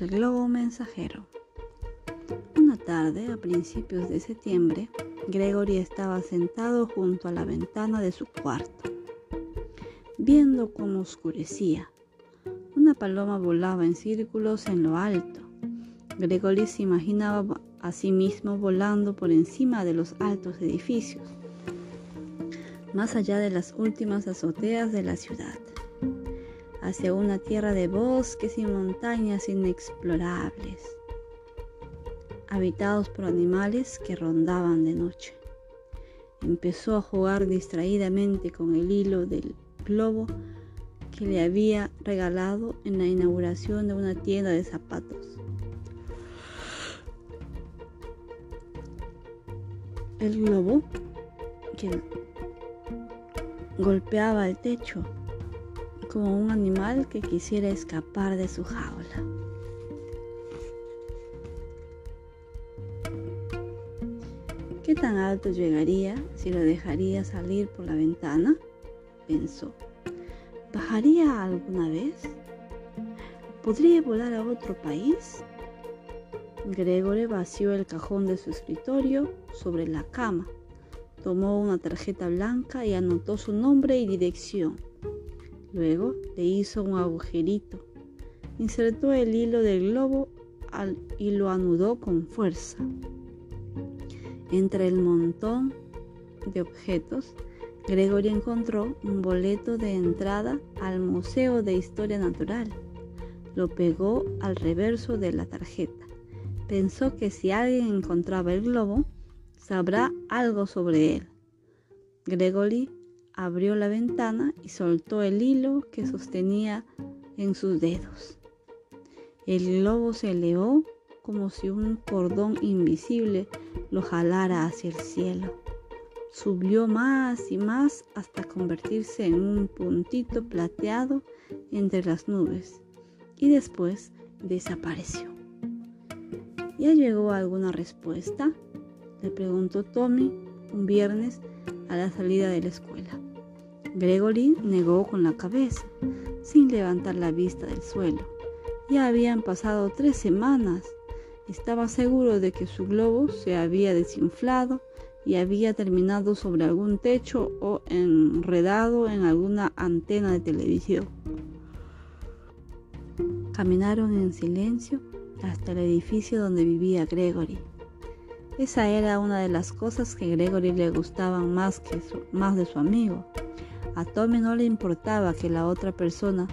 El globo mensajero. Una tarde, a principios de septiembre, Gregory estaba sentado junto a la ventana de su cuarto, viendo cómo oscurecía. Una paloma volaba en círculos en lo alto. Gregory se imaginaba a sí mismo volando por encima de los altos edificios, más allá de las últimas azoteas de la ciudad hacia una tierra de bosques y montañas inexplorables, habitados por animales que rondaban de noche. Empezó a jugar distraídamente con el hilo del globo que le había regalado en la inauguración de una tienda de zapatos. El globo que golpeaba el techo como un animal que quisiera escapar de su jaula. ¿Qué tan alto llegaría si lo dejaría salir por la ventana? pensó. ¿Bajaría alguna vez? ¿Podría volar a otro país? Gregory vació el cajón de su escritorio sobre la cama, tomó una tarjeta blanca y anotó su nombre y dirección. Luego le hizo un agujerito, insertó el hilo del globo y lo anudó con fuerza. Entre el montón de objetos, Gregory encontró un boleto de entrada al Museo de Historia Natural. Lo pegó al reverso de la tarjeta. Pensó que si alguien encontraba el globo, sabrá algo sobre él. Gregory abrió la ventana y soltó el hilo que sostenía en sus dedos. El globo se elevó como si un cordón invisible lo jalara hacia el cielo. Subió más y más hasta convertirse en un puntito plateado entre las nubes y después desapareció. ¿Ya llegó alguna respuesta? Le preguntó Tommy un viernes a la salida de la escuela. Gregory negó con la cabeza, sin levantar la vista del suelo. Ya habían pasado tres semanas. Estaba seguro de que su globo se había desinflado y había terminado sobre algún techo o enredado en alguna antena de televisión. Caminaron en silencio hasta el edificio donde vivía Gregory. Esa era una de las cosas que Gregory le gustaban más, que más de su amigo. A Tommy no le importaba que la otra persona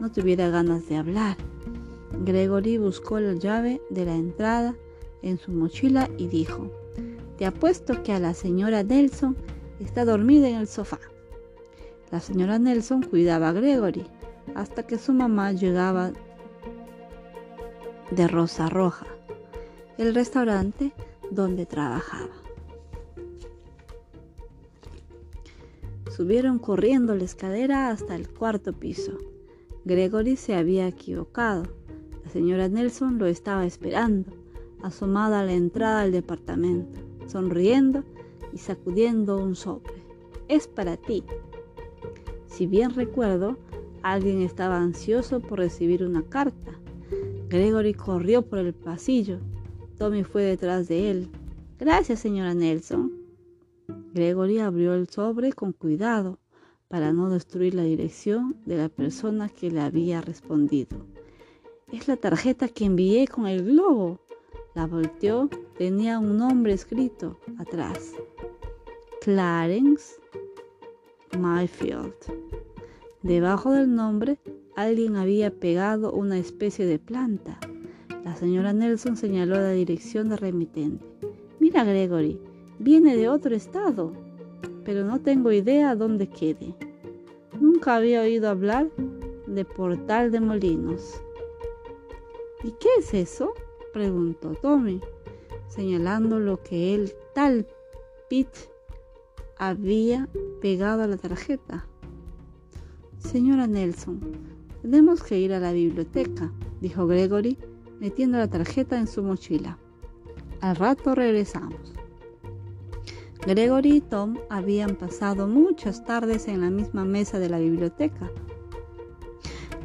no tuviera ganas de hablar. Gregory buscó la llave de la entrada en su mochila y dijo, te apuesto que a la señora Nelson está dormida en el sofá. La señora Nelson cuidaba a Gregory hasta que su mamá llegaba de Rosa Roja, el restaurante donde trabajaba. Subieron corriendo la escalera hasta el cuarto piso. Gregory se había equivocado. La señora Nelson lo estaba esperando, asomada a la entrada del departamento, sonriendo y sacudiendo un sobre. Es para ti. Si bien recuerdo, alguien estaba ansioso por recibir una carta. Gregory corrió por el pasillo. Tommy fue detrás de él. Gracias, señora Nelson. Gregory abrió el sobre con cuidado para no destruir la dirección de la persona que le había respondido. Es la tarjeta que envié con el globo. La volteó, tenía un nombre escrito atrás. Clarence Mayfield. Debajo del nombre, alguien había pegado una especie de planta. La señora Nelson señaló la dirección de remitente. Mira, Gregory, Viene de otro estado, pero no tengo idea dónde quede. Nunca había oído hablar de Portal de Molinos. ¿Y qué es eso? preguntó Tommy, señalando lo que el tal Pete había pegado a la tarjeta. Señora Nelson, tenemos que ir a la biblioteca, dijo Gregory, metiendo la tarjeta en su mochila. Al rato regresamos. Gregory y Tom habían pasado muchas tardes en la misma mesa de la biblioteca,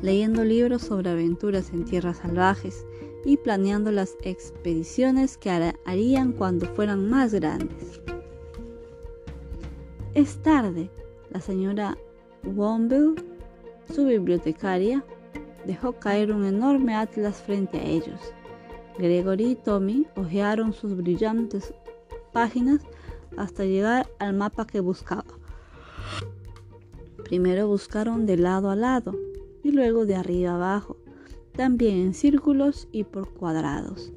leyendo libros sobre aventuras en tierras salvajes y planeando las expediciones que harían cuando fueran más grandes. Es tarde. La señora Womble, su bibliotecaria, dejó caer un enorme atlas frente a ellos. Gregory y Tommy hojearon sus brillantes páginas hasta llegar al mapa que buscaba. Primero buscaron de lado a lado y luego de arriba abajo, también en círculos y por cuadrados.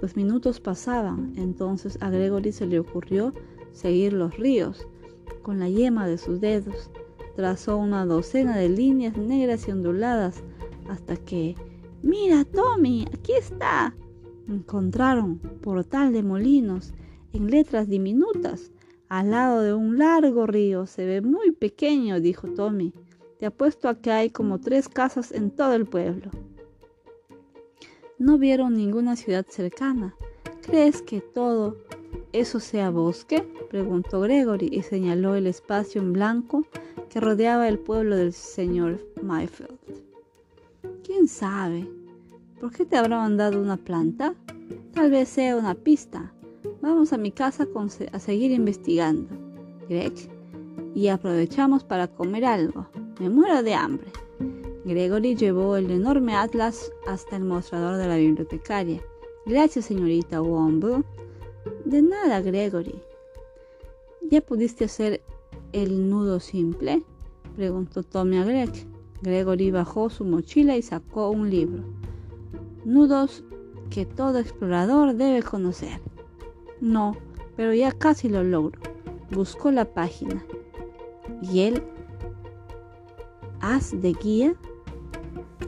Los minutos pasaban, entonces a Gregory se le ocurrió seguir los ríos. Con la yema de sus dedos, trazó una docena de líneas negras y onduladas hasta que... Mira, Tommy, aquí está. Encontraron portal de molinos en letras diminutas al lado de un largo río. Se ve muy pequeño, dijo Tommy. Te apuesto a que hay como tres casas en todo el pueblo. No vieron ninguna ciudad cercana. ¿Crees que todo eso sea bosque? preguntó Gregory y señaló el espacio en blanco que rodeaba el pueblo del señor Mayfield. ¿Quién sabe? ¿Por qué te habrá mandado una planta? Tal vez sea una pista. Vamos a mi casa a seguir investigando, Greg, y aprovechamos para comer algo. Me muero de hambre. Gregory llevó el enorme atlas hasta el mostrador de la bibliotecaria. Gracias, señorita Womble. De nada, Gregory. ¿Ya pudiste hacer el nudo simple? preguntó Tommy a Greg. Gregory bajó su mochila y sacó un libro. Nudos que todo explorador debe conocer. No, pero ya casi lo logro. Buscó la página. ¿Y el haz de guía?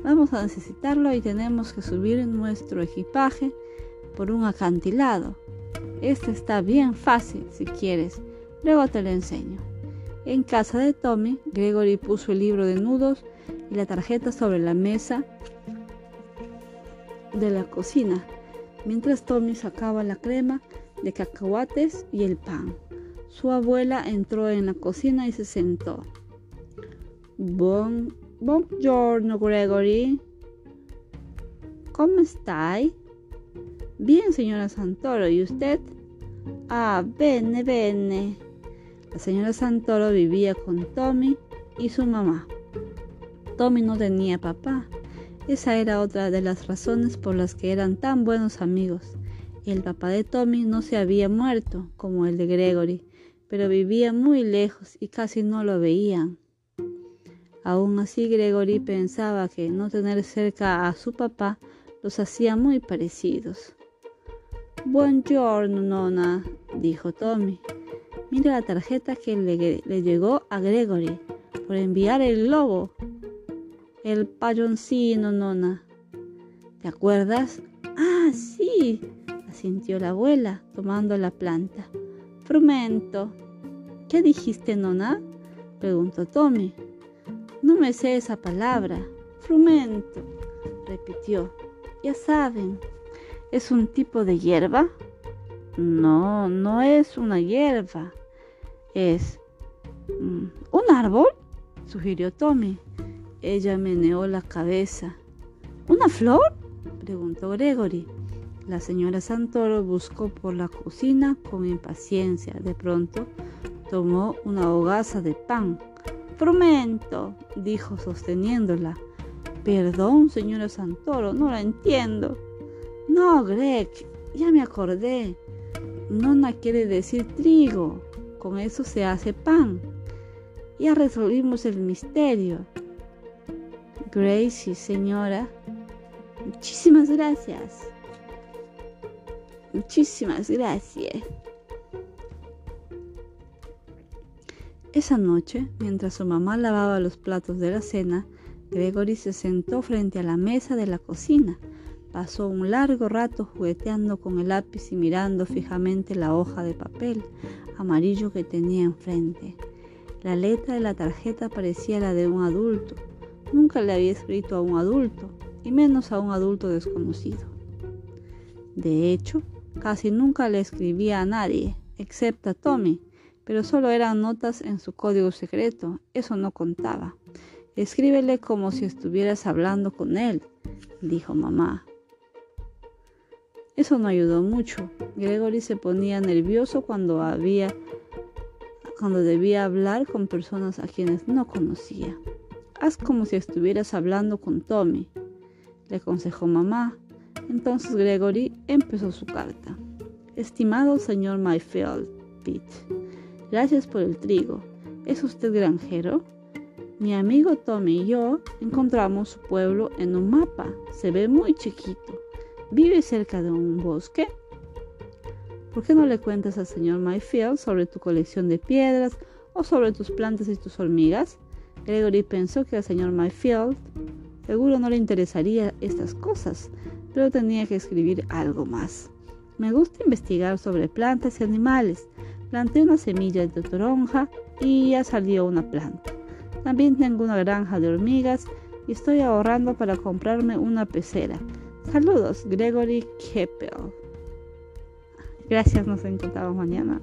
Vamos a necesitarlo y tenemos que subir nuestro equipaje por un acantilado. Este está bien fácil si quieres. Luego te lo enseño. En casa de Tommy, Gregory puso el libro de nudos y la tarjeta sobre la mesa de la cocina, mientras Tommy sacaba la crema de cacahuates y el pan. Su abuela entró en la cocina y se sentó. Bon, buongiorno, Gregory. ¿Cómo está? Bien, señora Santoro. ¿Y usted? Ah, bene, bene. La señora Santoro vivía con Tommy y su mamá. Tommy no tenía papá. Esa era otra de las razones por las que eran tan buenos amigos. El papá de Tommy no se había muerto, como el de Gregory, pero vivía muy lejos y casi no lo veían. Aún así, Gregory pensaba que no tener cerca a su papá los hacía muy parecidos. Buongiorno, nona, dijo Tommy. Mira la tarjeta que le, le, llegó a Gregory por enviar el globo. El payoncino, nona. ¿Te acuerdas? Ah, sí, sintió la abuela, tomando la planta. Frumento. ¿Qué dijiste, nona? preguntó Tommy. No me sé esa palabra. Frumento, repitió. Ya saben, ¿es un tipo de hierba? No, no es una hierba. Es mm, un árbol, sugirió Tommy. Ella meneó la cabeza. ¿Una flor? preguntó Gregory. La señora Santoro buscó por la cocina con impaciencia. De pronto tomó una hogaza de pan. Frumento, dijo sosteniéndola. Perdón, señora Santoro, no la entiendo. No, Greg, ya me acordé. Nona quiere decir trigo. Con eso se hace pan. Ya resolvimos el misterio. Gracie, señora. Muchísimas gracias. Muchísimas gracias. Esa noche, mientras su mamá lavaba los platos de la cena, Gregory se sentó frente a la mesa de la cocina. Pasó un largo rato jugueteando con el lápiz y mirando fijamente la hoja de papel amarillo que tenía enfrente. La letra de la tarjeta parecía la de un adulto. Nunca le había escrito a un adulto, y menos a un adulto desconocido. De hecho, Casi nunca le escribía a nadie, excepto a Tommy, pero solo eran notas en su código secreto, eso no contaba. Escríbele como si estuvieras hablando con él, dijo mamá. Eso no ayudó mucho. Gregory se ponía nervioso cuando había cuando debía hablar con personas a quienes no conocía. Haz como si estuvieras hablando con Tommy, le aconsejó mamá. Entonces Gregory empezó su carta. Estimado señor Mayfield, Pete, gracias por el trigo. ¿Es usted granjero? Mi amigo Tommy y yo encontramos su pueblo en un mapa. Se ve muy chiquito. ¿Vive cerca de un bosque? ¿Por qué no le cuentas al señor Mayfield sobre tu colección de piedras o sobre tus plantas y tus hormigas? Gregory pensó que al señor Mayfield seguro no le interesaría estas cosas, pero tenía que escribir algo más. Me gusta investigar sobre plantas y animales. Planté una semilla de toronja y ya salió una planta. También tengo una granja de hormigas y estoy ahorrando para comprarme una pecera. Saludos, Gregory Keppel. Gracias, nos encontramos mañana.